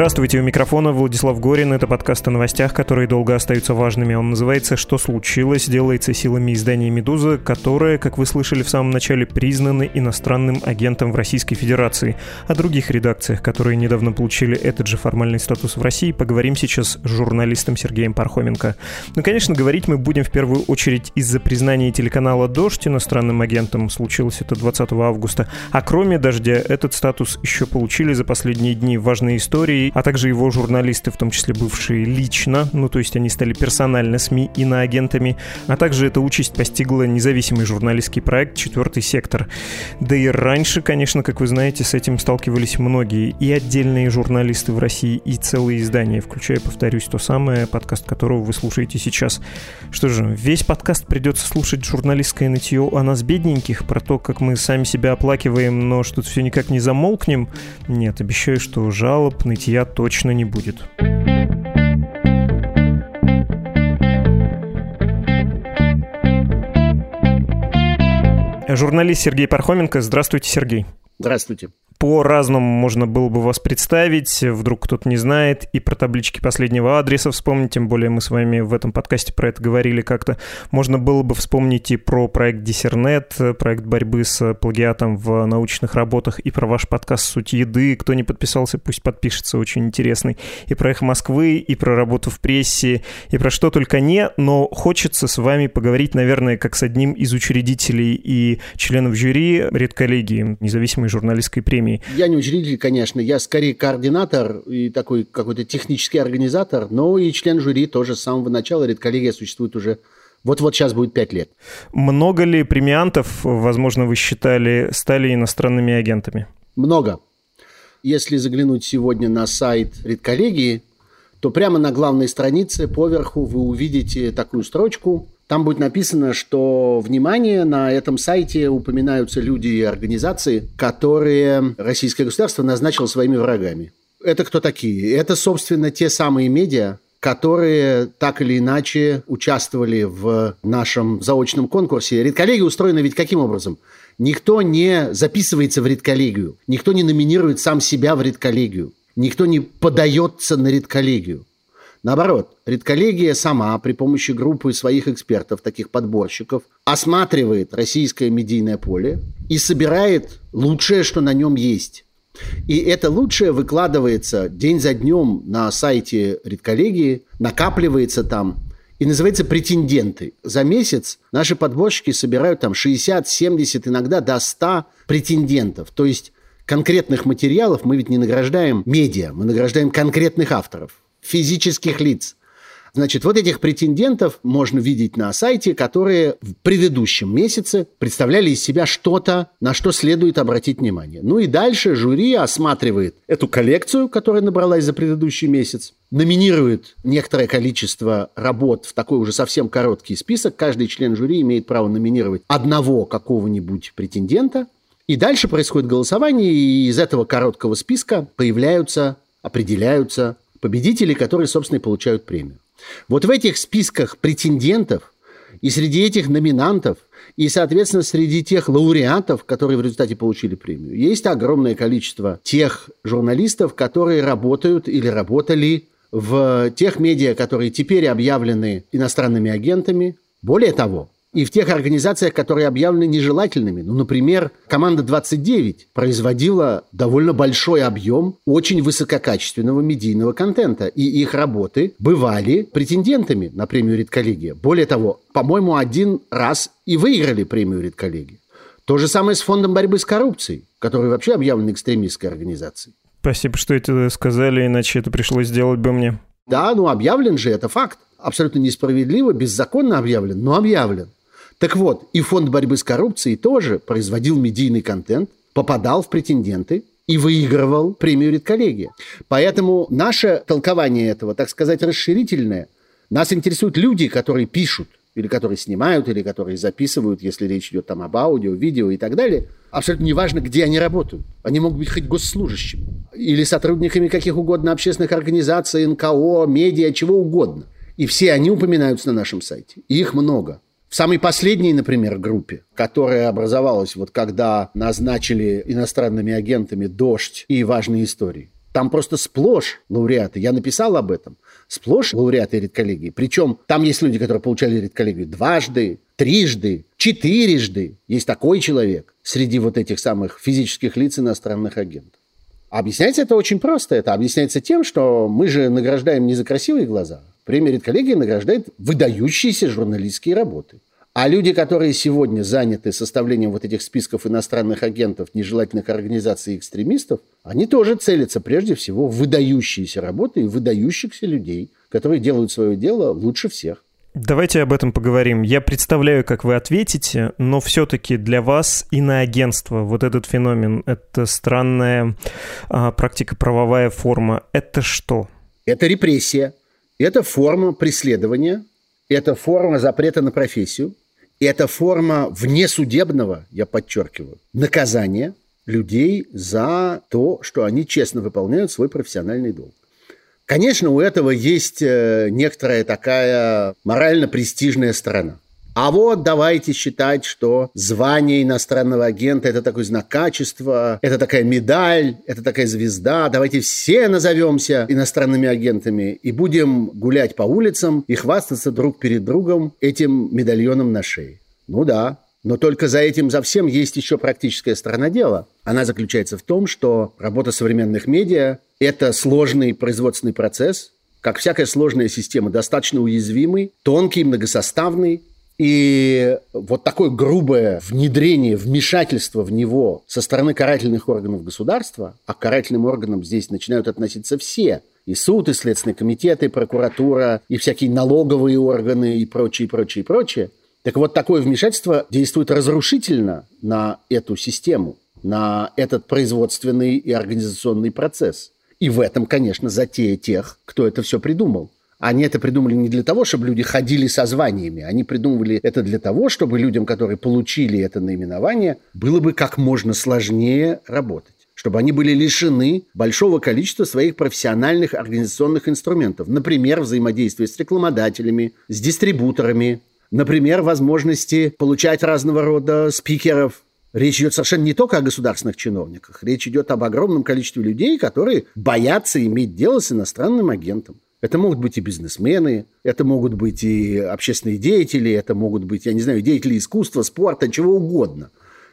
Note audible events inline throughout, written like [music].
Здравствуйте, у микрофона Владислав Горин. Это подкаст о новостях, которые долго остаются важными. Он называется «Что случилось?», делается силами издания «Медуза», которое, как вы слышали в самом начале, признано иностранным агентом в Российской Федерации. О других редакциях, которые недавно получили этот же формальный статус в России, поговорим сейчас с журналистом Сергеем Пархоменко. Ну, конечно, говорить мы будем в первую очередь из-за признания телеканала «Дождь» иностранным агентом. Случилось это 20 августа. А кроме «Дождя» этот статус еще получили за последние дни важные истории, а также его журналисты, в том числе бывшие лично, ну то есть они стали персонально СМИ и на агентами, а также эта участь постигла независимый журналистский проект «Четвертый сектор». Да и раньше, конечно, как вы знаете, с этим сталкивались многие, и отдельные журналисты в России, и целые издания, включая, повторюсь, то самое, подкаст которого вы слушаете сейчас. Что же, весь подкаст придется слушать журналистское нытье о нас бедненьких, про то, как мы сами себя оплакиваем, но что-то все никак не замолкнем? Нет, обещаю, что жалоб, нытья нытья точно не будет. Журналист Сергей Пархоменко. Здравствуйте, Сергей. Здравствуйте по-разному можно было бы вас представить, вдруг кто-то не знает, и про таблички последнего адреса вспомнить, тем более мы с вами в этом подкасте про это говорили как-то. Можно было бы вспомнить и про проект Диссернет, проект борьбы с плагиатом в научных работах, и про ваш подкаст «Суть еды». Кто не подписался, пусть подпишется, очень интересный. И про «Эхо Москвы», и про работу в прессе, и про что только не, но хочется с вами поговорить, наверное, как с одним из учредителей и членов жюри редколлегии независимой журналистской премии компании. Я не учредитель, конечно, я скорее координатор и такой какой-то технический организатор, но и член жюри тоже с самого начала. Редколлегия существует уже вот-вот сейчас будет пять лет. Много ли премиантов, возможно, вы считали, стали иностранными агентами? Много. Если заглянуть сегодня на сайт редколлегии, то прямо на главной странице поверху вы увидите такую строчку там будет написано, что, внимание, на этом сайте упоминаются люди и организации, которые российское государство назначило своими врагами. Это кто такие? Это, собственно, те самые медиа, которые так или иначе участвовали в нашем заочном конкурсе. Редколлегия устроена ведь каким образом? Никто не записывается в редколлегию, никто не номинирует сам себя в редколлегию, никто не подается на редколлегию. Наоборот, редколлегия сама при помощи группы своих экспертов, таких подборщиков, осматривает российское медийное поле и собирает лучшее, что на нем есть. И это лучшее выкладывается день за днем на сайте редколлегии, накапливается там и называется претенденты. За месяц наши подборщики собирают там 60, 70, иногда до 100 претендентов. То есть конкретных материалов мы ведь не награждаем медиа, мы награждаем конкретных авторов физических лиц. Значит, вот этих претендентов можно видеть на сайте, которые в предыдущем месяце представляли из себя что-то, на что следует обратить внимание. Ну и дальше жюри осматривает эту коллекцию, которая набралась за предыдущий месяц, номинирует некоторое количество работ в такой уже совсем короткий список. Каждый член жюри имеет право номинировать одного какого-нибудь претендента. И дальше происходит голосование, и из этого короткого списка появляются, определяются победители, которые, собственно, и получают премию. Вот в этих списках претендентов и среди этих номинантов, и, соответственно, среди тех лауреатов, которые в результате получили премию, есть огромное количество тех журналистов, которые работают или работали в тех медиа, которые теперь объявлены иностранными агентами. Более того, и в тех организациях, которые объявлены нежелательными. Ну, например, команда 29 производила довольно большой объем очень высококачественного медийного контента, и их работы бывали претендентами на премию «Редколлегия». Более того, по-моему, один раз и выиграли премию «Редколлегия». То же самое с Фондом борьбы с коррупцией, который вообще объявлен экстремистской организацией. Спасибо, что это сказали, иначе это пришлось сделать бы мне. Да, ну объявлен же, это факт. Абсолютно несправедливо, беззаконно объявлен, но объявлен. Так вот, и фонд борьбы с коррупцией тоже производил медийный контент, попадал в претенденты, и выигрывал премию редколлегия. Поэтому наше толкование этого, так сказать, расширительное. Нас интересуют люди, которые пишут, или которые снимают, или которые записывают, если речь идет там об аудио, видео и так далее. Абсолютно неважно, где они работают. Они могут быть хоть госслужащими, или сотрудниками каких угодно общественных организаций, НКО, медиа, чего угодно. И все они упоминаются на нашем сайте. И их много. В самой последней, например, группе, которая образовалась вот когда назначили иностранными агентами «Дождь» и «Важные истории», там просто сплошь лауреаты. Я написал об этом. Сплошь лауреаты редколлегии. Причем там есть люди, которые получали редколлегию дважды, трижды, четырежды. Есть такой человек среди вот этих самых физических лиц иностранных агентов. Объясняется это очень просто. Это объясняется тем, что мы же награждаем не за красивые глаза, Премия редколлегии награждает выдающиеся журналистские работы. А люди, которые сегодня заняты составлением вот этих списков иностранных агентов, нежелательных организаций и экстремистов, они тоже целятся прежде всего в выдающиеся работы и выдающихся людей, которые делают свое дело лучше всех. Давайте об этом поговорим. Я представляю, как вы ответите, но все-таки для вас и на агентство вот этот феномен, это странная а, практика правовая форма, это что? Это репрессия. Это форма преследования, это форма запрета на профессию, это форма внесудебного, я подчеркиваю, наказания людей за то, что они честно выполняют свой профессиональный долг. Конечно, у этого есть э, некоторая такая морально-престижная сторона – а вот давайте считать, что звание иностранного агента – это такой знак качества, это такая медаль, это такая звезда. Давайте все назовемся иностранными агентами и будем гулять по улицам и хвастаться друг перед другом этим медальоном на шее. Ну да, но только за этим, за всем есть еще практическая сторона дела. Она заключается в том, что работа современных медиа – это сложный производственный процесс, как всякая сложная система, достаточно уязвимый, тонкий, многосоставный, и вот такое грубое внедрение, вмешательство в него со стороны карательных органов государства, а к карательным органам здесь начинают относиться все, и суд, и Следственный комитет, и прокуратура, и всякие налоговые органы, и прочее, прочее, прочее. Так вот, такое вмешательство действует разрушительно на эту систему, на этот производственный и организационный процесс. И в этом, конечно, затея тех, кто это все придумал. Они это придумали не для того, чтобы люди ходили со званиями. Они придумывали это для того, чтобы людям, которые получили это наименование, было бы как можно сложнее работать чтобы они были лишены большого количества своих профессиональных организационных инструментов. Например, взаимодействия с рекламодателями, с дистрибуторами, например, возможности получать разного рода спикеров. Речь идет совершенно не только о государственных чиновниках. Речь идет об огромном количестве людей, которые боятся иметь дело с иностранным агентом. Это могут быть и бизнесмены, это могут быть и общественные деятели, это могут быть, я не знаю, деятели искусства, спорта, чего угодно.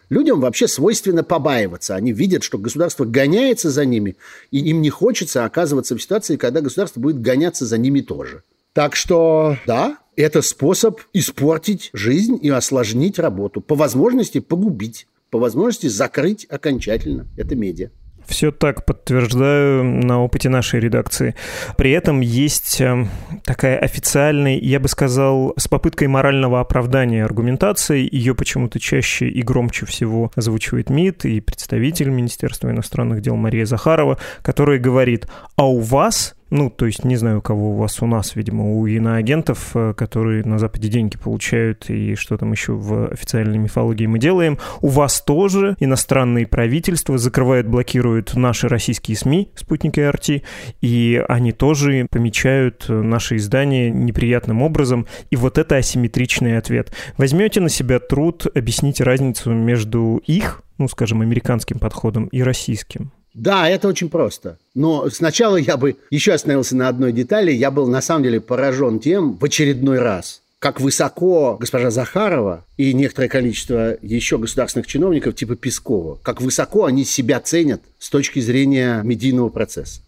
Людям вообще свойственно побаиваться. Они видят, что государство гоняется за ними, и им не хочется оказываться в ситуации, когда государство будет гоняться за ними тоже. Так что, да, это способ испортить жизнь и осложнить работу. По возможности погубить, по возможности закрыть окончательно. Это медиа. Все так подтверждаю на опыте нашей редакции. При этом есть э, такая официальная, я бы сказал, с попыткой морального оправдания аргументации. Ее почему-то чаще и громче всего озвучивает МИД и представитель Министерства иностранных дел Мария Захарова, которая говорит, а у вас ну, то есть не знаю, у кого у вас, у нас, видимо, у иноагентов, э, которые на Западе деньги получают, и что там еще в официальной мифологии мы делаем. У вас тоже иностранные правительства закрывают, блокируют наши российские СМИ, спутники РТ, и они тоже помечают наши издания неприятным образом. И вот это асимметричный ответ. Возьмете на себя труд объяснить разницу между их, ну, скажем, американским подходом и российским? Да, это очень просто. Но сначала я бы еще остановился на одной детали. Я был на самом деле поражен тем в очередной раз, как высоко госпожа Захарова и некоторое количество еще государственных чиновников типа Пескова, как высоко они себя ценят с точки зрения медийного процесса.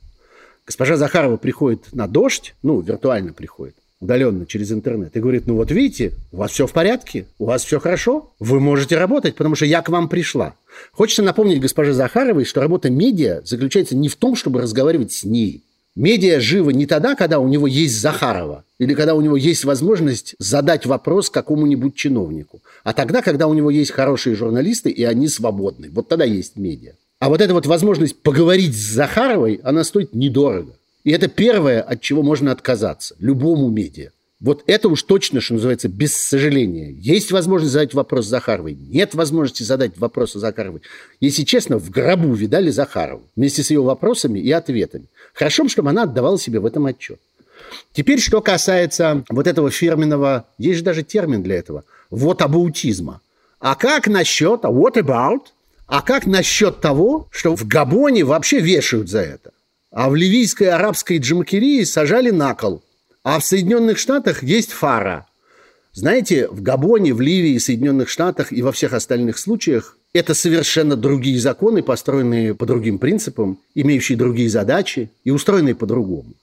Госпожа Захарова приходит на дождь, ну, виртуально приходит, удаленно через интернет, и говорит, ну вот видите, у вас все в порядке, у вас все хорошо, вы можете работать, потому что я к вам пришла. Хочется напомнить госпоже Захаровой, что работа медиа заключается не в том, чтобы разговаривать с ней. Медиа живо не тогда, когда у него есть Захарова, или когда у него есть возможность задать вопрос какому-нибудь чиновнику, а тогда, когда у него есть хорошие журналисты, и они свободны. Вот тогда есть медиа. А вот эта вот возможность поговорить с Захаровой, она стоит недорого. И это первое, от чего можно отказаться любому медиа. Вот это уж точно, что называется, без сожаления. Есть возможность задать вопрос Захаровой, нет возможности задать вопрос Захаровой. Если честно, в гробу видали Захарову вместе с ее вопросами и ответами. Хорошо, чтобы она отдавала себе в этом отчет. Теперь, что касается вот этого фирменного, есть же даже термин для этого, вот абаутизма. А как насчет, а what about? А как насчет того, что в Габоне вообще вешают за это? А в ливийской арабской Джамакирии сажали на кол. А в Соединенных Штатах есть фара. Знаете, в Габоне, в Ливии, Соединенных Штатах и во всех остальных случаях это совершенно другие законы, построенные по другим принципам, имеющие другие задачи и устроенные по-другому.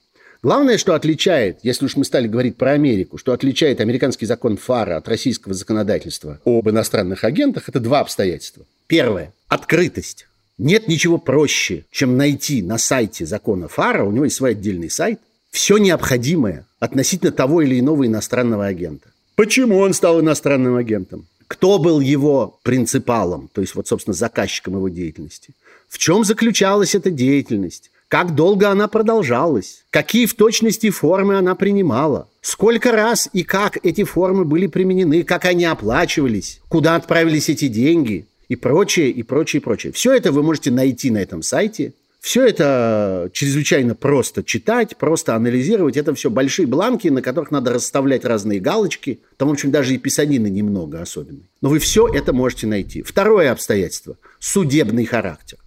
Главное, что отличает, если уж мы стали говорить про Америку, что отличает американский закон ФАРа от российского законодательства об иностранных агентах, это два обстоятельства. Первое – открытость. Нет ничего проще, чем найти на сайте закона ФАРа, у него есть свой отдельный сайт, все необходимое относительно того или иного иностранного агента. Почему он стал иностранным агентом? Кто был его принципалом, то есть вот, собственно, заказчиком его деятельности? В чем заключалась эта деятельность? Как долго она продолжалась? Какие в точности формы она принимала? Сколько раз и как эти формы были применены? Как они оплачивались? Куда отправились эти деньги? И прочее, и прочее, и прочее. Все это вы можете найти на этом сайте. Все это чрезвычайно просто читать, просто анализировать. Это все большие бланки, на которых надо расставлять разные галочки. Там, в общем, даже и писанины немного особенной. Но вы все это можете найти. Второе обстоятельство – судебный характер.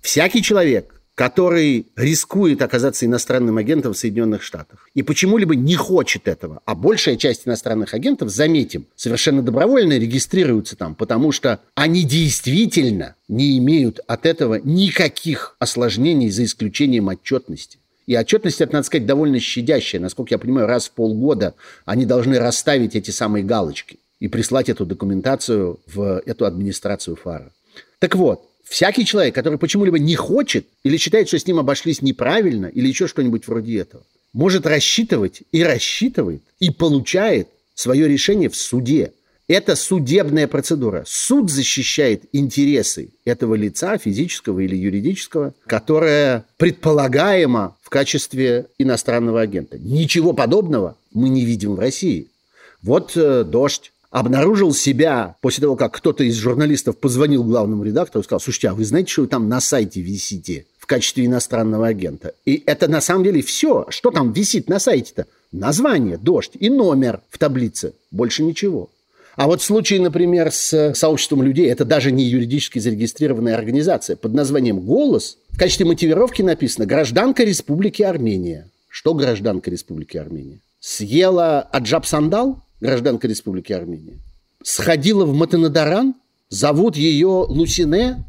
Всякий человек, который рискует оказаться иностранным агентом в Соединенных Штатах. И почему-либо не хочет этого. А большая часть иностранных агентов, заметим, совершенно добровольно регистрируются там, потому что они действительно не имеют от этого никаких осложнений за исключением отчетности. И отчетность, это, надо сказать, довольно щадящая. Насколько я понимаю, раз в полгода они должны расставить эти самые галочки и прислать эту документацию в эту администрацию ФАРа. Так вот, Всякий человек, который почему-либо не хочет или считает, что с ним обошлись неправильно или еще что-нибудь вроде этого, может рассчитывать и рассчитывает и получает свое решение в суде. Это судебная процедура. Суд защищает интересы этого лица, физического или юридического, которое предполагаемо в качестве иностранного агента. Ничего подобного мы не видим в России. Вот э, дождь, обнаружил себя после того, как кто-то из журналистов позвонил главному редактору и сказал, слушайте, а вы знаете, что вы там на сайте висите в качестве иностранного агента? И это на самом деле все. Что там висит на сайте-то? Название, дождь и номер в таблице. Больше ничего. А вот в случае, например, с сообществом людей, это даже не юридически зарегистрированная организация, под названием «Голос», в качестве мотивировки написано «Гражданка Республики Армения». Что гражданка Республики Армения? Съела аджаб сандал? Гражданка Республики Армения, сходила в Матанадаран, зовут ее Лусине,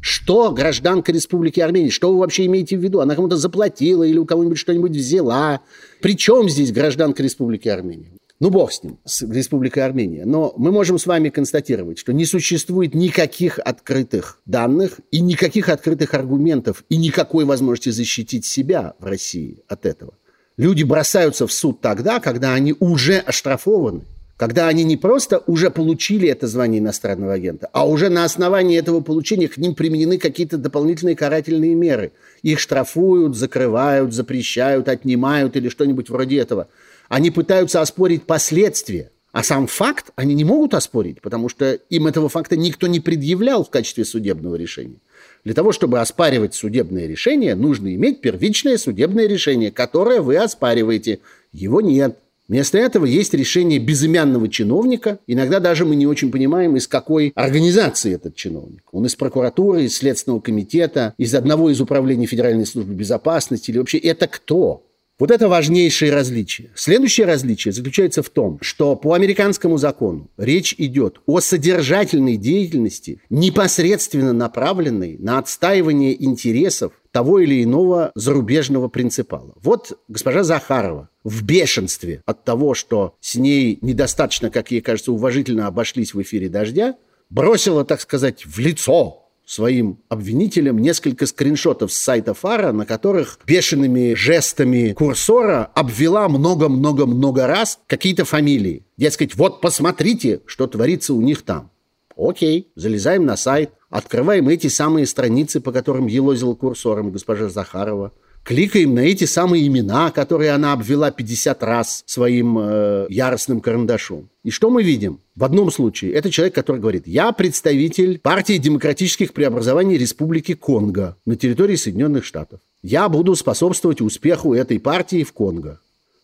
что гражданка Республики Армения? Что вы вообще имеете в виду? Она кому-то заплатила или у кого-нибудь что-нибудь взяла? При чем здесь гражданка Республики Армения? Ну, бог с ним, с Республикой Армения. Но мы можем с вами констатировать, что не существует никаких открытых данных и никаких открытых аргументов и никакой возможности защитить себя в России от этого. Люди бросаются в суд тогда, когда они уже оштрафованы, когда они не просто уже получили это звание иностранного агента, а уже на основании этого получения к ним применены какие-то дополнительные карательные меры. Их штрафуют, закрывают, запрещают, отнимают или что-нибудь вроде этого. Они пытаются оспорить последствия. А сам факт они не могут оспорить, потому что им этого факта никто не предъявлял в качестве судебного решения. Для того, чтобы оспаривать судебное решение, нужно иметь первичное судебное решение, которое вы оспариваете. Его нет. Вместо этого есть решение безымянного чиновника. Иногда даже мы не очень понимаем, из какой организации этот чиновник. Он из прокуратуры, из Следственного комитета, из одного из управлений Федеральной службы безопасности или вообще это кто? Вот это важнейшее различие. Следующее различие заключается в том, что по американскому закону речь идет о содержательной деятельности, непосредственно направленной на отстаивание интересов того или иного зарубежного принципала. Вот госпожа Захарова в бешенстве от того, что с ней недостаточно, как ей кажется, уважительно обошлись в эфире «Дождя», бросила, так сказать, в лицо своим обвинителям несколько скриншотов с сайта Фара, на которых бешеными жестами курсора обвела много-много-много раз какие-то фамилии. Дескать, вот посмотрите, что творится у них там. Окей, залезаем на сайт. открываем эти самые страницы, по которым елозил курсором госпожа Захарова, кликаем на эти самые имена, которые она обвела 50 раз своим э, яростным карандашом. И что мы видим? В одном случае это человек, который говорит, я представитель партии демократических преобразований Республики Конго на территории Соединенных Штатов. Я буду способствовать успеху этой партии в Конго.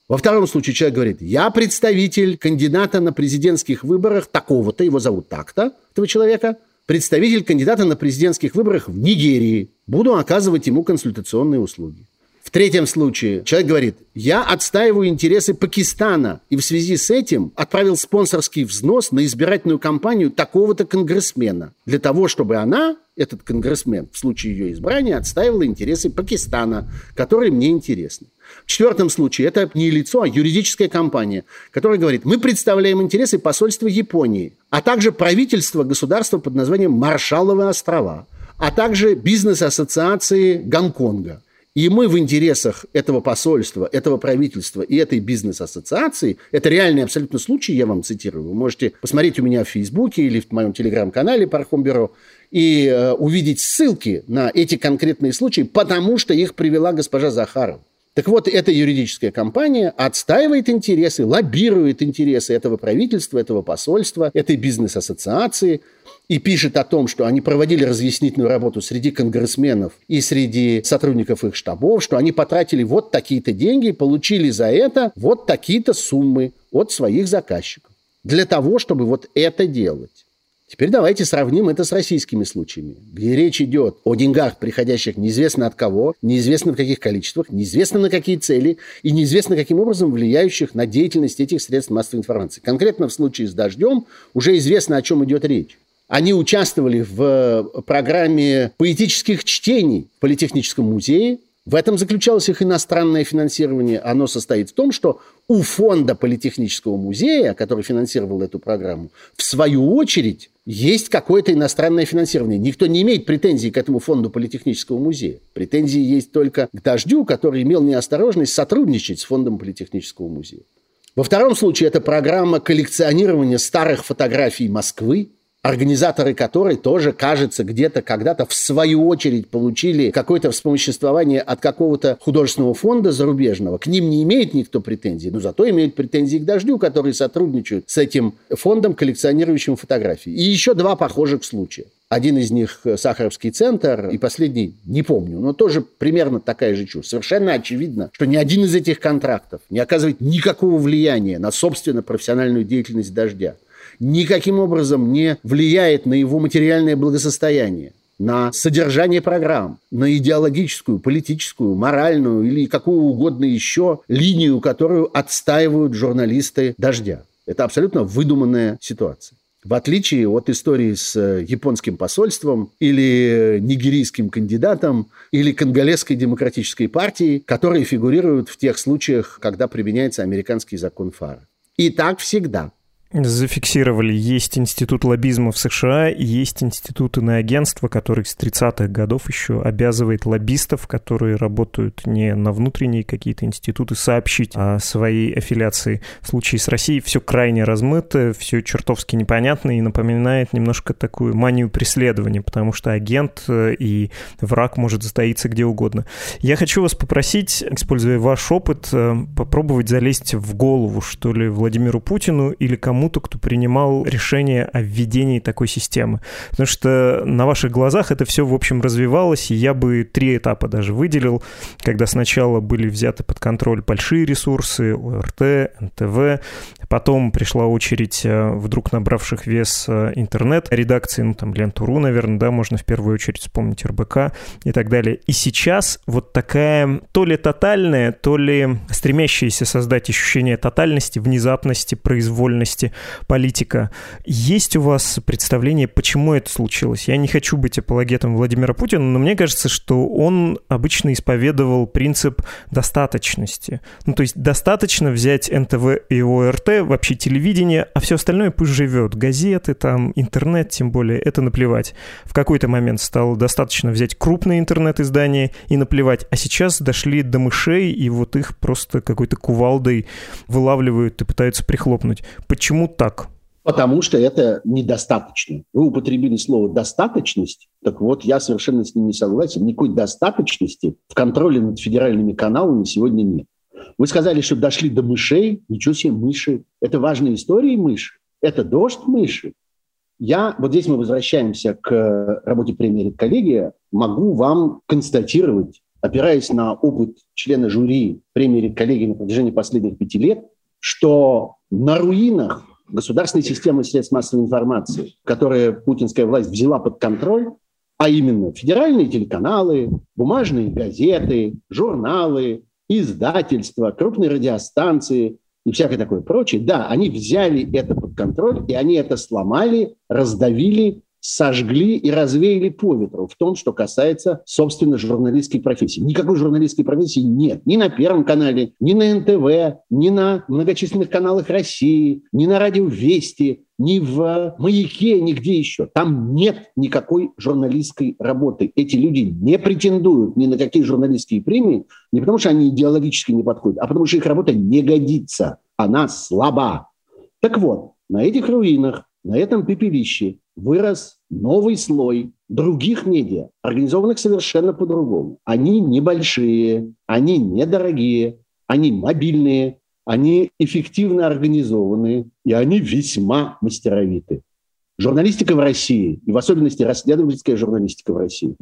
Во втором случае человек говорит, я представитель кандидата на президентских выборах такого-то, его зовут так-то, этого человека, представитель кандидата на президентских выборах в Нигерии. Буду оказывать ему консультационные услуги. Третьем случае человек говорит, я отстаиваю интересы Пакистана и в связи с этим отправил спонсорский взнос на избирательную кампанию такого-то конгрессмена. Для того, чтобы она, этот конгрессмен, в случае ее избрания, отстаивала интересы Пакистана, которые мне интересны. В четвертом случае это не лицо, а юридическая компания, которая говорит, мы представляем интересы посольства Японии, а также правительства государства под названием Маршалловы острова, а также бизнес-ассоциации Гонконга – и мы в интересах этого посольства, этого правительства и этой бизнес-ассоциации, это реальный абсолютно случай, я вам цитирую, вы можете посмотреть у меня в Фейсбуке или в моем телеграм-канале Пархом Бюро и э, увидеть ссылки на эти конкретные случаи, потому что их привела госпожа Захарова. Так вот, эта юридическая компания отстаивает интересы, лоббирует интересы этого правительства, этого посольства, этой бизнес-ассоциации – и пишет о том, что они проводили разъяснительную работу среди конгрессменов и среди сотрудников их штабов, что они потратили вот такие-то деньги, получили за это вот такие-то суммы от своих заказчиков. Для того, чтобы вот это делать. Теперь давайте сравним это с российскими случаями, где речь идет о деньгах, приходящих неизвестно от кого, неизвестно в каких количествах, неизвестно на какие цели и неизвестно каким образом влияющих на деятельность этих средств массовой информации. Конкретно в случае с «Дождем» уже известно, о чем идет речь. Они участвовали в э, программе поэтических чтений в Политехническом музее. В этом заключалось их иностранное финансирование. Оно состоит в том, что у фонда Политехнического музея, который финансировал эту программу, в свою очередь есть какое-то иностранное финансирование. Никто не имеет претензий к этому фонду Политехнического музея. Претензии есть только к Дождю, который имел неосторожность сотрудничать с фондом Политехнического музея. Во втором случае это программа коллекционирования старых фотографий Москвы, организаторы которой тоже, кажется, где-то когда-то в свою очередь получили какое-то вспомоществование от какого-то художественного фонда зарубежного. К ним не имеет никто претензий, но зато имеют претензии к «Дождю», которые сотрудничают с этим фондом, коллекционирующим фотографии. И еще два похожих случая. Один из них – Сахаровский центр, и последний – не помню, но тоже примерно такая же чушь. Совершенно очевидно, что ни один из этих контрактов не оказывает никакого влияния на, собственно, профессиональную деятельность «Дождя» никаким образом не влияет на его материальное благосостояние на содержание программ, на идеологическую, политическую, моральную или какую угодно еще линию, которую отстаивают журналисты «Дождя». Это абсолютно выдуманная ситуация. В отличие от истории с э, японским посольством или нигерийским кандидатом или конголезской демократической партией, которые фигурируют в тех случаях, когда применяется американский закон Фара. И так всегда – зафиксировали, есть институт лоббизма в США, есть институт иноагентства, который с 30-х годов еще обязывает лоббистов, которые работают не на внутренние какие-то институты, сообщить о своей аффилиации. В случае с Россией все крайне размыто, все чертовски непонятно и напоминает немножко такую манию преследования, потому что агент э, и враг может затаиться где угодно. Я хочу вас попросить, используя ваш опыт, э, попробовать залезть в голову, что ли, Владимиру Путину или кому кому-то, кто принимал решение о введении такой системы. Потому что на ваших глазах это все, в общем, развивалось, и я бы три этапа даже выделил, когда сначала были взяты под контроль большие ресурсы, ОРТ, НТВ, потом пришла очередь э, вдруг набравших вес э, интернет-редакции, ну там Ленту.ру, наверное, да, можно в первую очередь вспомнить РБК и так далее. И сейчас вот такая то ли тотальная, то ли стремящаяся создать ощущение тотальности, внезапности, произвольности политика. Есть у вас представление, почему это случилось? Я не хочу быть апологетом Владимира Путина, но мне кажется, что он обычно исповедовал принцип достаточности. Ну, то есть достаточно взять НТВ и ОРТ, вообще телевидение, а все остальное пусть живет. Газеты, там, интернет, тем более, это наплевать. В какой-то момент стало достаточно взять крупные интернет-издания и наплевать. А сейчас дошли до мышей, и вот их просто какой-то кувалдой вылавливают и пытаются прихлопнуть. Почему Почему так? Потому что это недостаточно. Вы употребили слово «достаточность», так вот, я совершенно с ним не согласен. Никакой достаточности в контроле над федеральными каналами сегодня нет. Вы сказали, что дошли до мышей. Ничего себе, мыши. Это важные истории мыши. Это дождь мыши. Я, вот здесь мы возвращаемся к работе премии «Коллегия», могу вам констатировать, опираясь на опыт члена жюри премии «Коллегия» на протяжении последних пяти лет, что на руинах государственной системы средств массовой информации, которые путинская власть взяла под контроль, а именно федеральные телеканалы, бумажные газеты, журналы, издательства, крупные радиостанции и всякое такое прочее, да, они взяли это под контроль, и они это сломали, раздавили сожгли и развеяли по ветру в том, что касается, собственно, журналистской профессии. Никакой журналистской профессии нет. Ни на Первом канале, ни на НТВ, ни на многочисленных каналах России, ни на радио Вести, ни в «Маяке», нигде еще. Там нет никакой журналистской работы. Эти люди не претендуют ни на какие журналистские премии, не потому что они идеологически не подходят, а потому что их работа не годится. Она слаба. Так вот, на этих руинах, на этом пепелище вырос новый слой других медиа, организованных совершенно по-другому. Они небольшие, они недорогие, они мобильные, они эффективно организованы, и они весьма мастеровиты. Журналистика в России, и в особенности расследовательская журналистика в России,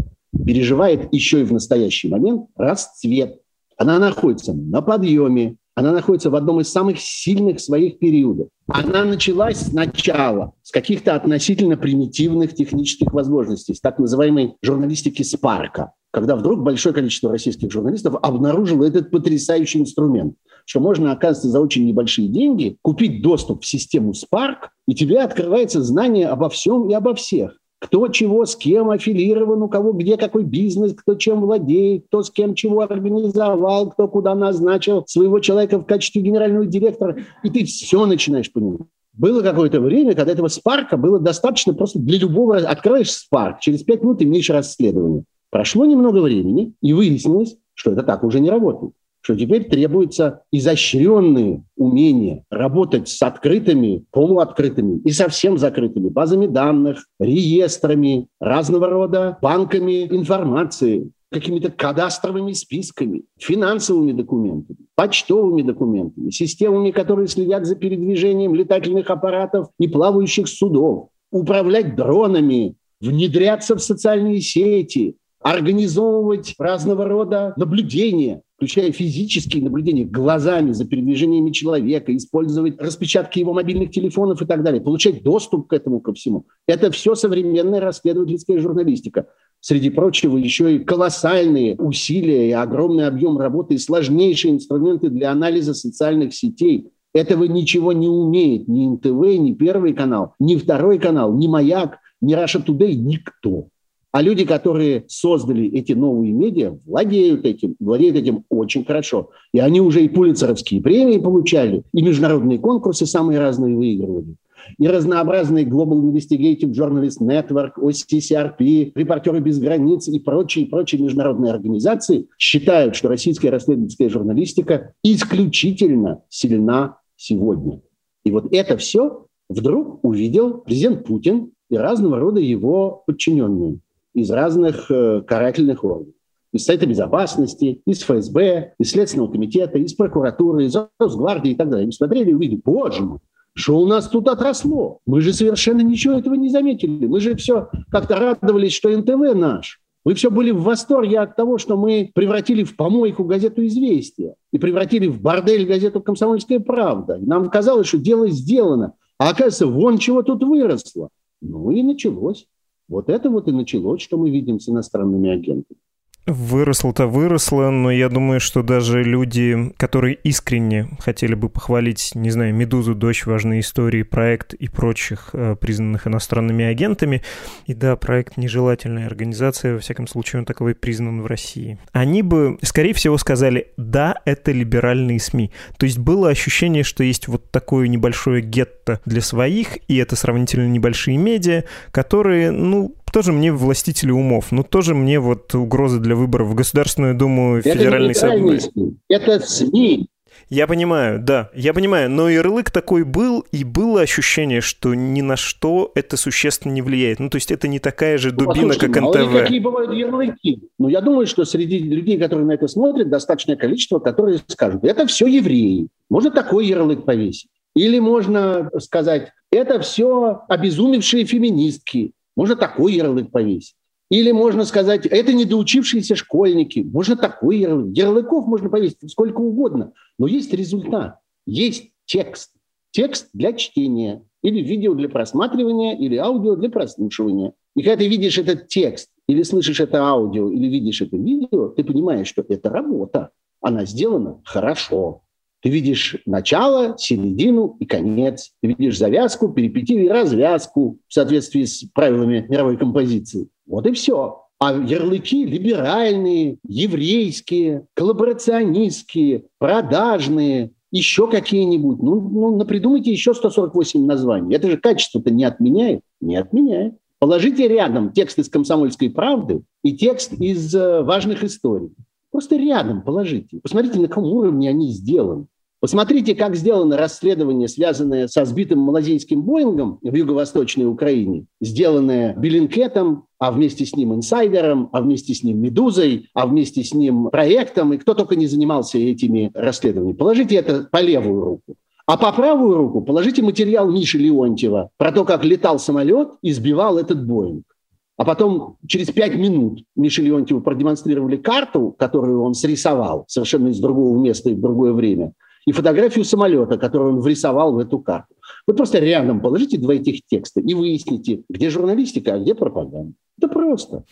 переживает еще и в настоящий момент расцвет. Она находится на подъеме, она находится в одном из самых сильных своих периодов. Она началась сначала с каких-то относительно примитивных технических возможностей, с так называемой журналистики Спарка, когда вдруг большое количество российских журналистов обнаружило этот потрясающий инструмент, что можно, оказывается, за очень небольшие деньги купить доступ в систему Spark, и тебе открывается знание обо всем и обо всех кто чего с кем аффилирован, у кого где какой бизнес, кто чем владеет, кто с кем чего организовал, кто куда назначил своего человека в качестве генерального директора. И ты все начинаешь понимать. Было какое-то время, когда этого спарка было достаточно просто для любого... Открываешь спарк, через пять минут имеешь расследование. Прошло немного времени, и выяснилось, что это так уже не работает что теперь требуются изощренные умения работать с открытыми, полуоткрытыми и совсем закрытыми базами данных, реестрами, разного рода банками информации, какими-то кадастровыми списками, финансовыми документами, почтовыми документами, системами, которые следят за передвижением летательных аппаратов и плавающих судов, управлять дронами, внедряться в социальные сети, организовывать разного рода наблюдения, включая физические наблюдения глазами за передвижениями человека, использовать распечатки его мобильных телефонов и так далее, получать доступ к этому ко всему. Это все современная расследовательская журналистика. Среди прочего, еще и колоссальные усилия и огромный объем работы и сложнейшие инструменты для анализа социальных сетей. Этого ничего не умеет ни НТВ, ни Первый канал, ни Второй канал, ни Маяк, ни Russia Today, никто. А люди, которые создали эти новые медиа, владеют этим, владеют этим очень хорошо. И они уже и пулицеровские премии получали, и международные конкурсы самые разные выигрывали. И разнообразные Global Investigative Journalist Network, OCCRP, Репортеры без границ и прочие, прочие международные организации считают, что российская расследовательская журналистика исключительно сильна сегодня. И вот это все вдруг увидел президент Путин и разного рода его подчиненные из разных э, карательных органов. Из Совета Безопасности, из ФСБ, из Следственного комитета, из прокуратуры, из Росгвардии и так далее. Они смотрели и увидели, боже мой, что у нас тут отросло? Мы же совершенно ничего этого не заметили. Мы же все как-то радовались, что НТВ наш. Мы все были в восторге от того, что мы превратили в помойку газету «Известия» и превратили в бордель газету «Комсомольская правда». Нам казалось, что дело сделано. А оказывается, вон чего тут выросло. Ну и началось. Вот это вот и началось, что мы видим с иностранными агентами. Выросло-то выросло, но я думаю, что даже люди, которые искренне хотели бы похвалить, не знаю, «Медузу», «Дочь», «Важные истории», проект и прочих, э, признанных иностранными агентами, и да, проект нежелательная организация, во всяком случае он таковой признан в России, они бы, скорее всего, сказали, да, это либеральные СМИ. То есть было ощущение, что есть вот такое небольшое гетто для своих, и это сравнительно небольшие медиа, которые, ну, тоже мне властители умов, но тоже мне вот угрозы для выборов в Государственную Думу, Федеральный это Совет. Это СМИ. Я понимаю, да, я понимаю, но ярлык такой был, и было ощущение, что ни на что это существенно не влияет. Ну, то есть это не такая же ну, дубина, как НТВ. какие бывают ярлыки? Ну, я думаю, что среди людей, которые на это смотрят, достаточное количество, которые скажут, это все евреи. Можно такой ярлык повесить. Или можно сказать, это все обезумевшие феминистки. Можно такой ярлык повесить. Или можно сказать, это недоучившиеся школьники. Можно такой ярлык. Ярлыков можно повесить сколько угодно. Но есть результат, есть текст. Текст для чтения. Или видео для просматривания, или аудио для прослушивания. И когда ты видишь этот текст, или слышишь это аудио, или видишь это видео, ты понимаешь, что это работа. Она сделана хорошо. Ты видишь начало, середину и конец. Ты видишь завязку, перипетию и развязку в соответствии с правилами мировой композиции. Вот и все. А ярлыки либеральные, еврейские, коллаборационистские, продажные, еще какие-нибудь. Ну, ну напридумайте еще 148 названий. Это же качество-то не отменяет? Не отменяет. Положите рядом текст из «Комсомольской правды» и текст из э, «Важных историй». Просто рядом положите. Посмотрите, на каком уровне они сделаны. Посмотрите, как сделано расследование, связанное со сбитым малазийским Боингом в юго-восточной Украине, сделанное Беллинкетом, а вместе с ним инсайдером, а вместе с ним Медузой, а вместе с ним проектом, и кто только не занимался этими расследованиями. Положите это по левую руку. А по правую руку положите материал Миши Леонтьева про то, как летал самолет и сбивал этот Боинг. А потом через пять минут Мише Леонтьеву продемонстрировали карту, которую он срисовал совершенно из другого места и в другое время, и фотографию самолета, которую он врисовал в эту карту. Вы просто рядом положите два этих текста и выясните, где журналистика, а где пропаганда. Это просто.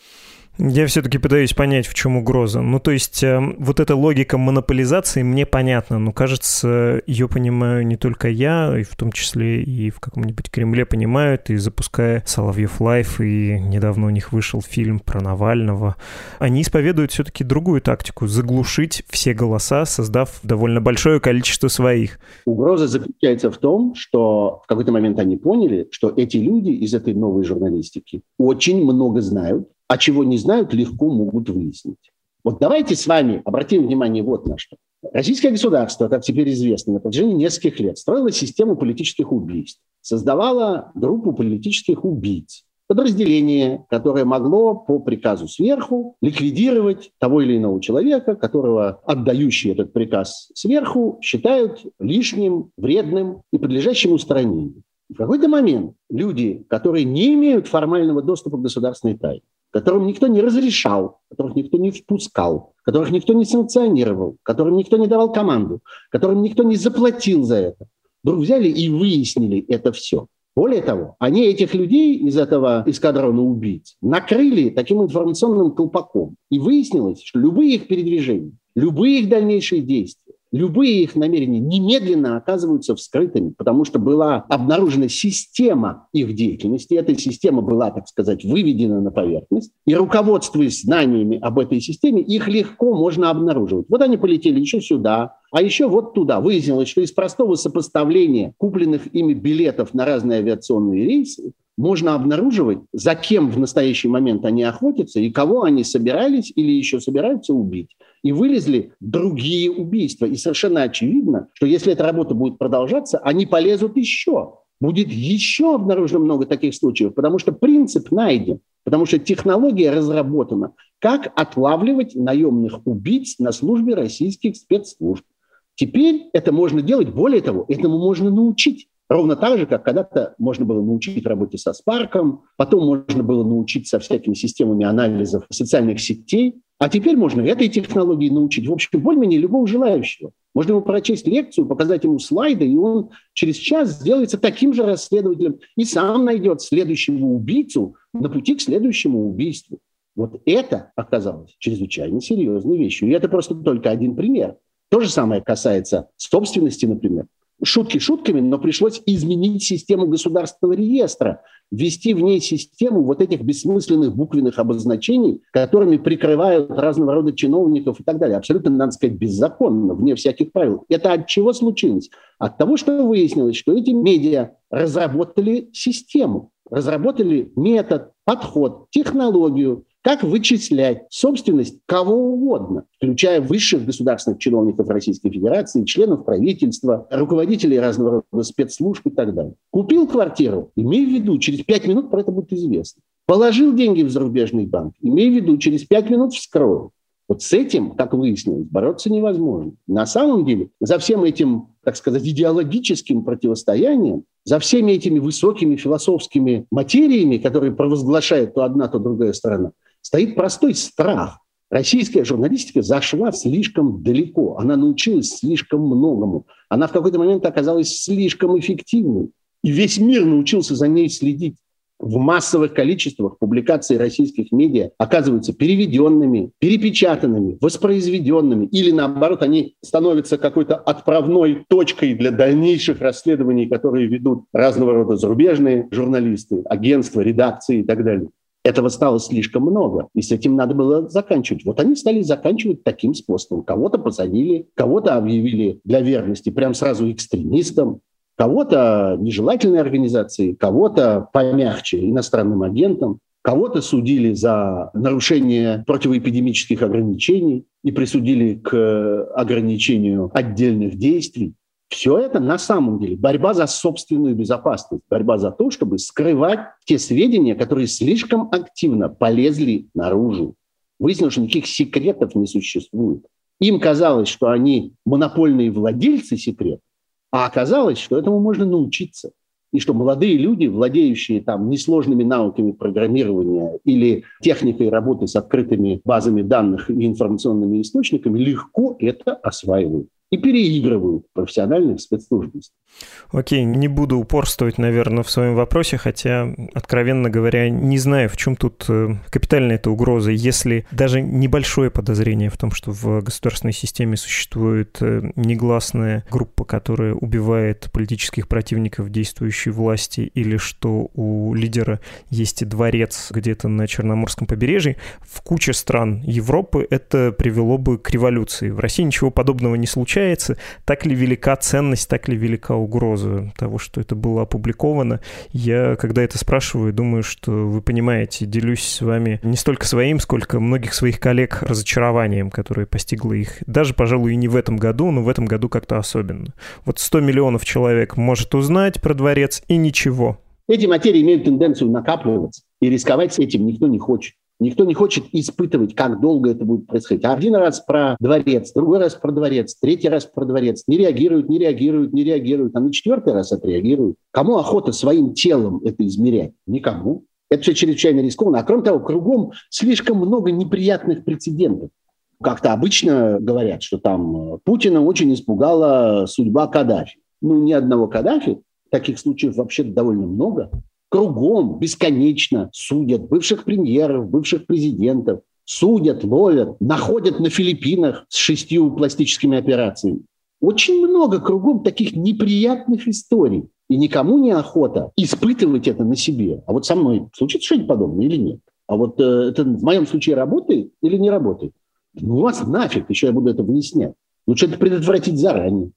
Я все-таки пытаюсь понять, в чем угроза. Ну, то есть, э, вот эта логика монополизации мне понятна, но, кажется, ее понимаю не только я, и в том числе и в каком-нибудь Кремле понимают, и запуская Соловьев Live, и недавно у них вышел фильм про Навального. Они исповедуют все-таки другую тактику — заглушить все голоса, создав довольно большое количество своих. Угроза заключается в том, что в какой-то момент они поняли, что эти люди из этой новой журналистики очень много знают, а чего не знают, легко могут выяснить. Вот давайте с вами обратим внимание вот на что. Российское государство, как теперь известно, на протяжении нескольких лет строило систему политических убийств, создавало группу политических убийц, подразделение, которое могло по приказу сверху ликвидировать того или иного человека, которого отдающие этот приказ сверху считают лишним, вредным и подлежащим устранению. В какой-то момент люди, которые не имеют формального доступа к государственной тайне, которым никто не разрешал, которых никто не впускал, которых никто не санкционировал, которым никто не давал команду, которым никто не заплатил за это. Вдруг взяли и выяснили это все. Более того, они этих людей из этого эскадрона убийц накрыли таким информационным колпаком. И выяснилось, что любые их передвижения, любые их дальнейшие действия, любые их намерения немедленно оказываются вскрытыми, потому что была обнаружена система их деятельности, эта система была, так сказать, выведена на поверхность, и руководствуясь знаниями об этой системе, их легко можно обнаруживать. Вот они полетели еще сюда, а еще вот туда. Выяснилось, что из простого сопоставления купленных ими билетов на разные авиационные рейсы можно обнаруживать, за кем в настоящий момент они охотятся и кого они собирались или еще собираются убить. И вылезли другие убийства. И совершенно очевидно, что если эта работа будет продолжаться, они полезут еще. Будет еще обнаружено много таких случаев, потому что принцип найден, потому что технология разработана. Как отлавливать наемных убийц на службе российских спецслужб. Теперь это можно делать, более того, этому можно научить. Ровно так же, как когда-то можно было научить работе со Спарком, потом можно было научить со всякими системами анализов социальных сетей, а теперь можно этой технологии научить, в общем, более-менее любого желающего. Можно ему прочесть лекцию, показать ему слайды, и он через час сделается таким же расследователем и сам найдет следующего убийцу на пути к следующему убийству. Вот это оказалось чрезвычайно серьезной вещью. И это просто только один пример. То же самое касается собственности, например шутки шутками, но пришлось изменить систему государственного реестра, ввести в ней систему вот этих бессмысленных буквенных обозначений, которыми прикрывают разного рода чиновников и так далее. Абсолютно, надо сказать, беззаконно, вне всяких правил. Это от чего случилось? От того, что выяснилось, что эти медиа разработали систему, разработали метод, подход, технологию, как вычислять собственность кого угодно, включая высших государственных чиновников Российской Федерации, членов правительства, руководителей разного рода спецслужб и так далее. Купил квартиру, имей в виду, через пять минут про это будет известно. Положил деньги в зарубежный банк, имей в виду, через пять минут вскроют. Вот с этим, как выяснилось, бороться невозможно. На самом деле, за всем этим, так сказать, идеологическим противостоянием, за всеми этими высокими философскими материями, которые провозглашает то одна, то другая сторона, стоит простой страх. Российская журналистика зашла слишком далеко, она научилась слишком многому, она в какой-то момент оказалась слишком эффективной. И весь мир научился за ней следить в массовых количествах публикаций российских медиа оказываются переведенными, перепечатанными, воспроизведенными, или наоборот, они становятся какой-то отправной точкой для дальнейших расследований, которые ведут разного рода зарубежные журналисты, агентства, редакции и так далее. Этого стало слишком много, и с этим надо было заканчивать. Вот они стали заканчивать таким способом. Кого-то посадили, кого-то объявили для верности прям сразу экстремистом, Кого-то нежелательной организации, кого-то помягче иностранным агентам, кого-то судили за нарушение противоэпидемических ограничений и присудили к ограничению отдельных действий. Все это на самом деле борьба за собственную безопасность, борьба за то, чтобы скрывать те сведения, которые слишком активно полезли наружу. Выяснилось, что никаких секретов не существует. Им казалось, что они монопольные владельцы секретов, а оказалось, что этому можно научиться. И что молодые люди, владеющие там несложными науками программирования или техникой работы с открытыми базами данных и информационными источниками, легко это осваивают и переигрывают профессиональных спецслужбистов. Окей, не буду упорствовать, наверное, в своем вопросе, хотя, откровенно говоря, не знаю, в чем тут э, капитальная эта угроза, если даже небольшое подозрение в том, что в государственной системе существует э, негласная группа, которая убивает политических противников действующей власти, или что у лидера есть дворец где-то на Черноморском побережье, в куче стран Европы это привело бы к революции. В России ничего подобного не случается. Так ли велика ценность, так ли велика угроза того, что это было опубликовано. Я, когда это спрашиваю, думаю, что вы понимаете, делюсь с вами не столько своим, сколько многих своих коллег разочарованием, которое постигло их. Даже, пожалуй, и не в этом году, но в этом году как-то особенно. Вот 100 миллионов человек может узнать про дворец и ничего. Эти материи имеют тенденцию накапливаться, и рисковать с этим никто не хочет. Никто не хочет испытывать, как долго это будет происходить. Один раз про дворец, другой раз про дворец, третий раз про дворец. Не реагируют, не реагируют, не реагируют. А на четвертый раз отреагируют. Кому охота своим телом это измерять? Никому. Это все чрезвычайно рискованно. А кроме того, кругом слишком много неприятных прецедентов. Как-то обычно говорят, что там э, Путина очень испугала судьба Каддафи. Ну, ни одного Каддафи. Таких случаев вообще довольно много кругом бесконечно судят бывших премьеров, бывших президентов, судят, ловят, находят на Филиппинах с шестью пластическими операциями. Очень много кругом таких неприятных историй. И никому не охота испытывать это на себе. А вот со мной случится что-нибудь подобное или нет? А вот э, это в моем случае работает или не работает? Ну, вас нафиг, еще я буду это выяснять. Лучше это предотвратить заранее.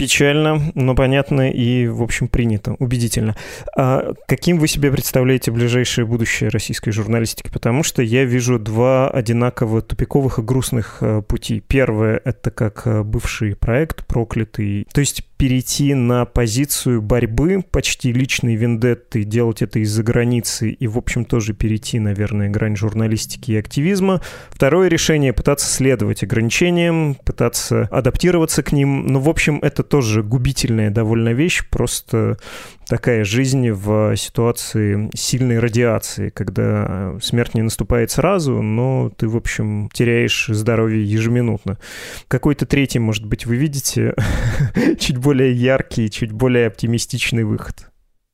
Печально, но понятно и, в общем, принято, убедительно. А каким вы себе представляете ближайшее будущее российской журналистики? Потому что я вижу два одинаково тупиковых и грустных э, пути. Первое — это как э, бывший проект проклятый, то есть перейти на позицию борьбы, почти личной вендетты, делать это из-за границы и, в общем, тоже перейти, наверное, грань журналистики и активизма. Второе решение — пытаться следовать ограничениям, пытаться адаптироваться к ним. Но, в общем, это тоже губительная довольно вещь, просто такая жизнь в ситуации сильной радиации, когда смерть не наступает сразу, но ты, в общем, теряешь здоровье ежеминутно. Какой-то третий, может быть, вы видите [laughs] чуть более яркий, чуть более оптимистичный выход?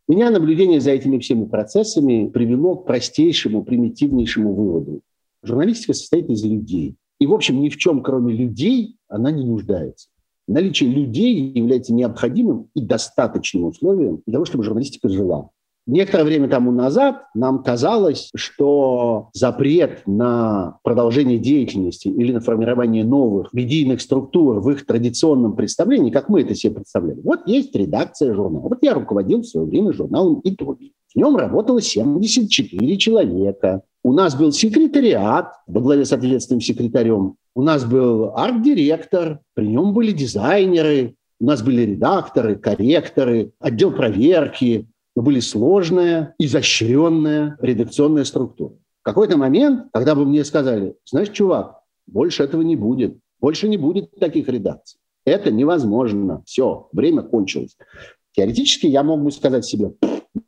Меня наблюдение за этими всеми процессами привело к простейшему, примитивнейшему выводу. Журналистика состоит из людей. И, в общем, ни в чем, кроме людей, она не нуждается. Наличие людей является необходимым и достаточным условием для того, чтобы журналистика жила. Некоторое время тому назад нам казалось, что запрет на продолжение деятельности или на формирование новых медийных структур в их традиционном представлении, как мы это себе представляли. Вот есть редакция журнала. Вот я руководил в свое время журналом «Итоги». В нем работало 74 человека. У нас был секретариат во главе с ответственным секретарем. У нас был арт-директор, при нем были дизайнеры, у нас были редакторы, корректоры, отдел проверки. Но были сложная, изощренная редакционная структура. В какой-то момент, когда бы мне сказали, знаешь, чувак, больше этого не будет, больше не будет таких редакций. Это невозможно. Все, время кончилось. Теоретически я мог бы сказать себе,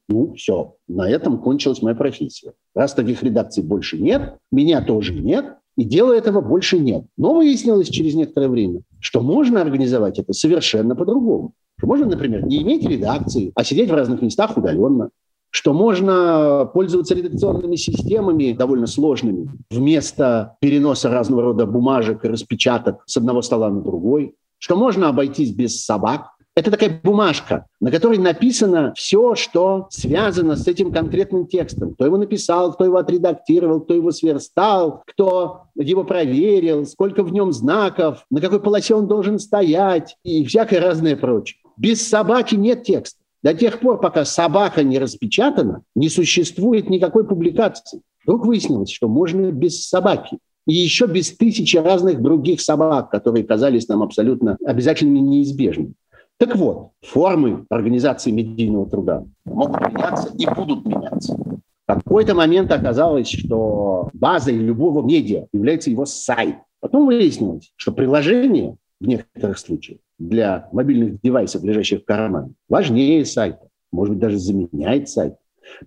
ну, все, на этом кончилась моя профессия. Раз таких редакций больше нет, меня тоже нет, и дела этого больше нет. Но выяснилось через некоторое время, что можно организовать это совершенно по-другому. Что можно, например, не иметь редакции, а сидеть в разных местах удаленно. Что можно пользоваться редакционными системами довольно сложными вместо переноса разного рода бумажек и распечаток с одного стола на другой. Что можно обойтись без собак, это такая бумажка, на которой написано все, что связано с этим конкретным текстом. Кто его написал, кто его отредактировал, кто его сверстал, кто его проверил, сколько в нем знаков, на какой полосе он должен стоять и всякое разное прочее. Без собаки нет текста. До тех пор, пока собака не распечатана, не существует никакой публикации. Вдруг выяснилось, что можно без собаки. И еще без тысячи разных других собак, которые казались нам абсолютно обязательными и неизбежными. Так вот, формы организации медийного труда могут меняться и будут меняться. В какой-то момент оказалось, что базой любого медиа является его сайт. Потом выяснилось, что приложение в некоторых случаях для мобильных девайсов, лежащих в кармане, важнее сайта, может быть, даже заменяет сайт.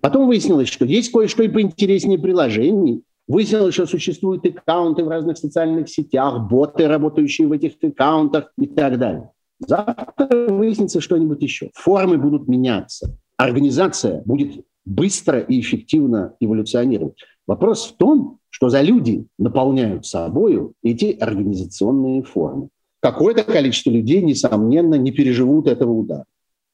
Потом выяснилось, что есть кое-что и поинтереснее приложений. Выяснилось, что существуют аккаунты в разных социальных сетях, боты, работающие в этих аккаунтах и так далее. Завтра выяснится что-нибудь еще. Формы будут меняться. Организация будет быстро и эффективно эволюционировать. Вопрос в том, что за люди наполняют собою эти организационные формы. Какое-то количество людей, несомненно, не переживут этого удара.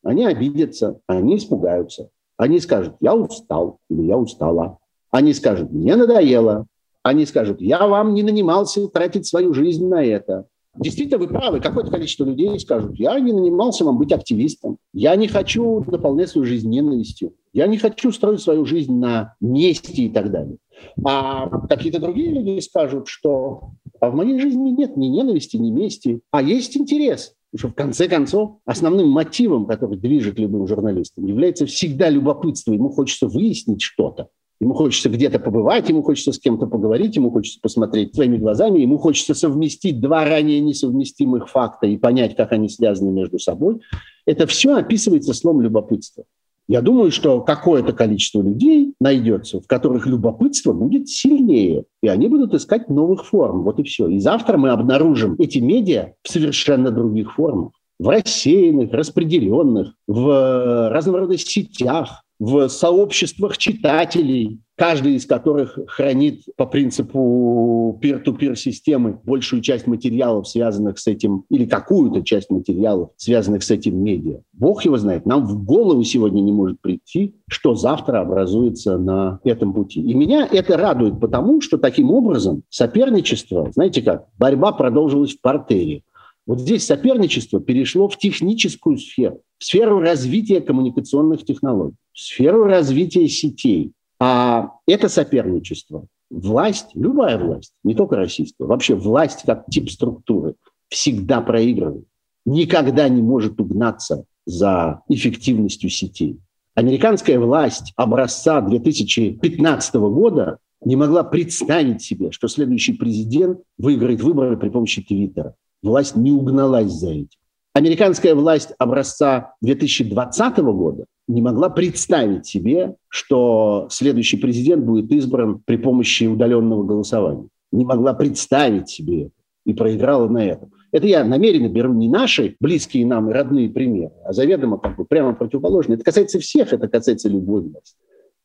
Они обидятся, они испугаются. Они скажут, я устал или я устала. Они скажут, мне надоело. Они скажут, я вам не нанимался тратить свою жизнь на это. Действительно, вы правы. Какое-то количество людей скажут, я не нанимался вам быть активистом. Я не хочу наполнять свою жизнь ненавистью. Я не хочу строить свою жизнь на мести и так далее. А какие-то другие люди скажут, что а в моей жизни нет ни ненависти, ни мести, а есть интерес. Потому что в конце концов основным мотивом, который движет любым журналистом, является всегда любопытство. Ему хочется выяснить что-то. Ему хочется где-то побывать, ему хочется с кем-то поговорить, ему хочется посмотреть своими глазами, ему хочется совместить два ранее несовместимых факта и понять, как они связаны между собой. Это все описывается словом любопытство. Я думаю, что какое-то количество людей найдется, в которых любопытство будет сильнее, и они будут искать новых форм. Вот и все. И завтра мы обнаружим эти медиа в совершенно других формах. В рассеянных, распределенных, в разного рода сетях, в сообществах читателей, каждый из которых хранит по принципу peer-to-peer системы большую часть материалов, связанных с этим, или какую-то часть материалов, связанных с этим медиа. Бог его знает. Нам в голову сегодня не может прийти, что завтра образуется на этом пути. И меня это радует потому, что таким образом соперничество, знаете как, борьба продолжилась в портере. Вот здесь соперничество перешло в техническую сферу, в сферу развития коммуникационных технологий, в сферу развития сетей. А это соперничество, власть, любая власть, не только российская, вообще власть как тип структуры, всегда проигрывает, никогда не может угнаться за эффективностью сетей. Американская власть образца 2015 года не могла представить себе, что следующий президент выиграет выборы при помощи Твиттера власть не угналась за этим. Американская власть образца 2020 года не могла представить себе, что следующий президент будет избран при помощи удаленного голосования. Не могла представить себе и проиграла на этом. Это я намеренно беру не наши близкие нам и родные примеры, а заведомо как бы прямо противоположные. Это касается всех, это касается любой власти.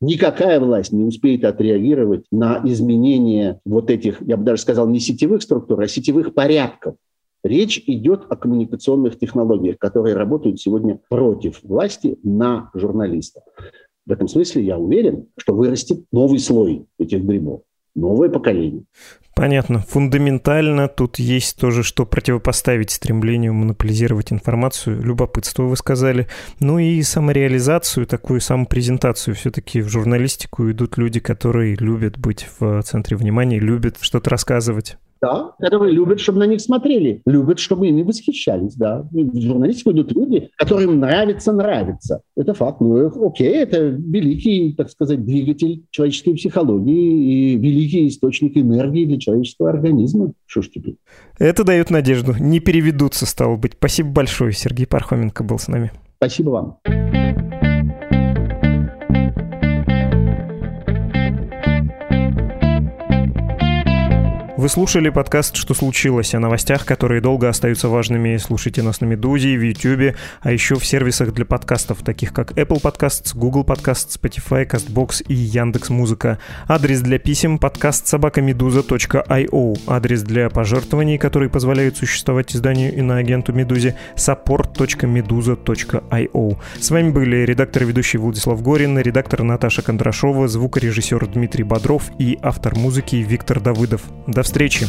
Никакая власть не успеет отреагировать на изменение вот этих, я бы даже сказал, не сетевых структур, а сетевых порядков, Речь идет о коммуникационных технологиях, которые работают сегодня против власти на журналистов. В этом смысле я уверен, что вырастет новый слой этих грибов новое поколение. Понятно. Фундаментально тут есть тоже, что противопоставить стремлению монополизировать информацию. Любопытство, вы сказали. Ну и самореализацию, такую самопрезентацию. Все-таки в журналистику идут люди, которые любят быть в центре внимания, любят что-то рассказывать. Да, которые любят, чтобы на них смотрели, любят, чтобы ими восхищались, да. В журналистику идут люди, которым нравится, нравится. Это факт. Ну, окей, это великий, так сказать, двигатель человеческой психологии и великий источник энергии для человеческого организма. Что ж теперь? Это дает надежду. Не переведутся, стало быть. Спасибо большое. Сергей Пархоменко был с нами. Спасибо вам. Вы слушали подкаст «Что случилось?» о новостях, которые долго остаются важными. Слушайте нас на Медузе, в Ютубе, а еще в сервисах для подкастов, таких как Apple Podcasts, Google Podcasts, Spotify, CastBox и Яндекс Музыка. Адрес для писем – подкаст собакамедуза.io. Адрес для пожертвований, которые позволяют существовать изданию и на агенту Медузе – support.meduza.io. С вами были редактор и ведущий Владислав Горин, редактор Наташа Кондрашова, звукорежиссер Дмитрий Бодров и автор музыки Виктор Давыдов. До встречи! встречи.